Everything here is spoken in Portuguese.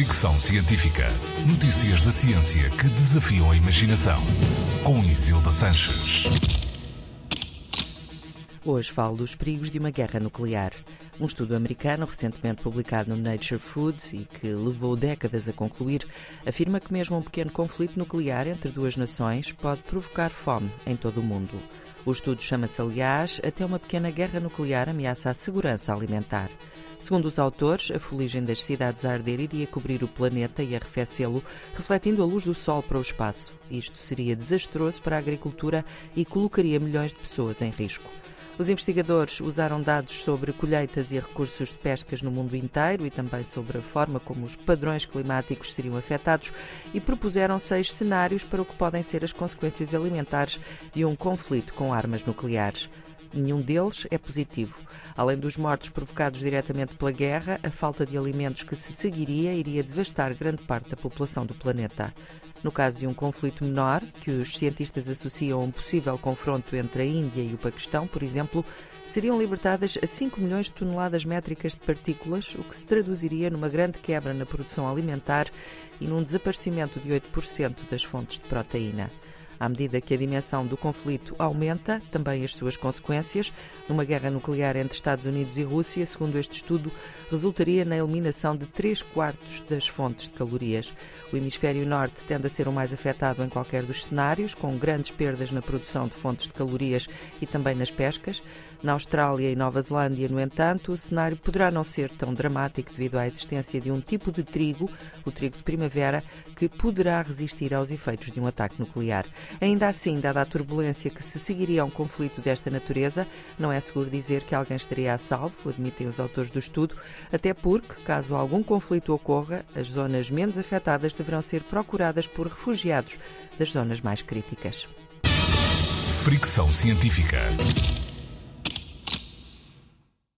Fricção Científica. Notícias da ciência que desafiam a imaginação. Com Isilda Sanches. Hoje falo dos perigos de uma guerra nuclear. Um estudo americano, recentemente publicado no Nature Food e que levou décadas a concluir, afirma que mesmo um pequeno conflito nuclear entre duas nações pode provocar fome em todo o mundo. O estudo chama-se, aliás, Até uma pequena guerra nuclear ameaça a segurança alimentar. Segundo os autores, a fuligem das cidades a arder iria cobrir o planeta e arrefecê-lo, refletindo a luz do Sol para o espaço. Isto seria desastroso para a agricultura e colocaria milhões de pessoas em risco. Os investigadores usaram dados sobre colheitas e recursos de pescas no mundo inteiro e também sobre a forma como os padrões climáticos seriam afetados e propuseram seis cenários para o que podem ser as consequências alimentares de um conflito com armas nucleares. Nenhum deles é positivo. Além dos mortos provocados diretamente pela guerra, a falta de alimentos que se seguiria iria devastar grande parte da população do planeta. No caso de um conflito menor, que os cientistas associam a um possível confronto entre a Índia e o Paquistão, por exemplo, seriam libertadas a 5 milhões de toneladas métricas de partículas, o que se traduziria numa grande quebra na produção alimentar e num desaparecimento de 8% das fontes de proteína. À medida que a dimensão do conflito aumenta, também as suas consequências. Numa guerra nuclear entre Estados Unidos e Rússia, segundo este estudo, resultaria na eliminação de 3 quartos das fontes de calorias. O hemisfério norte tende a ser o mais afetado em qualquer dos cenários, com grandes perdas na produção de fontes de calorias e também nas pescas. Na Austrália e Nova Zelândia, no entanto, o cenário poderá não ser tão dramático devido à existência de um tipo de trigo, o trigo de primavera, que poderá resistir aos efeitos de um ataque nuclear. Ainda assim, dada a turbulência que se seguiria a um conflito desta natureza, não é seguro dizer que alguém estaria a salvo, admitem os autores do estudo, até porque, caso algum conflito ocorra, as zonas menos afetadas deverão ser procuradas por refugiados das zonas mais críticas. Fricção científica.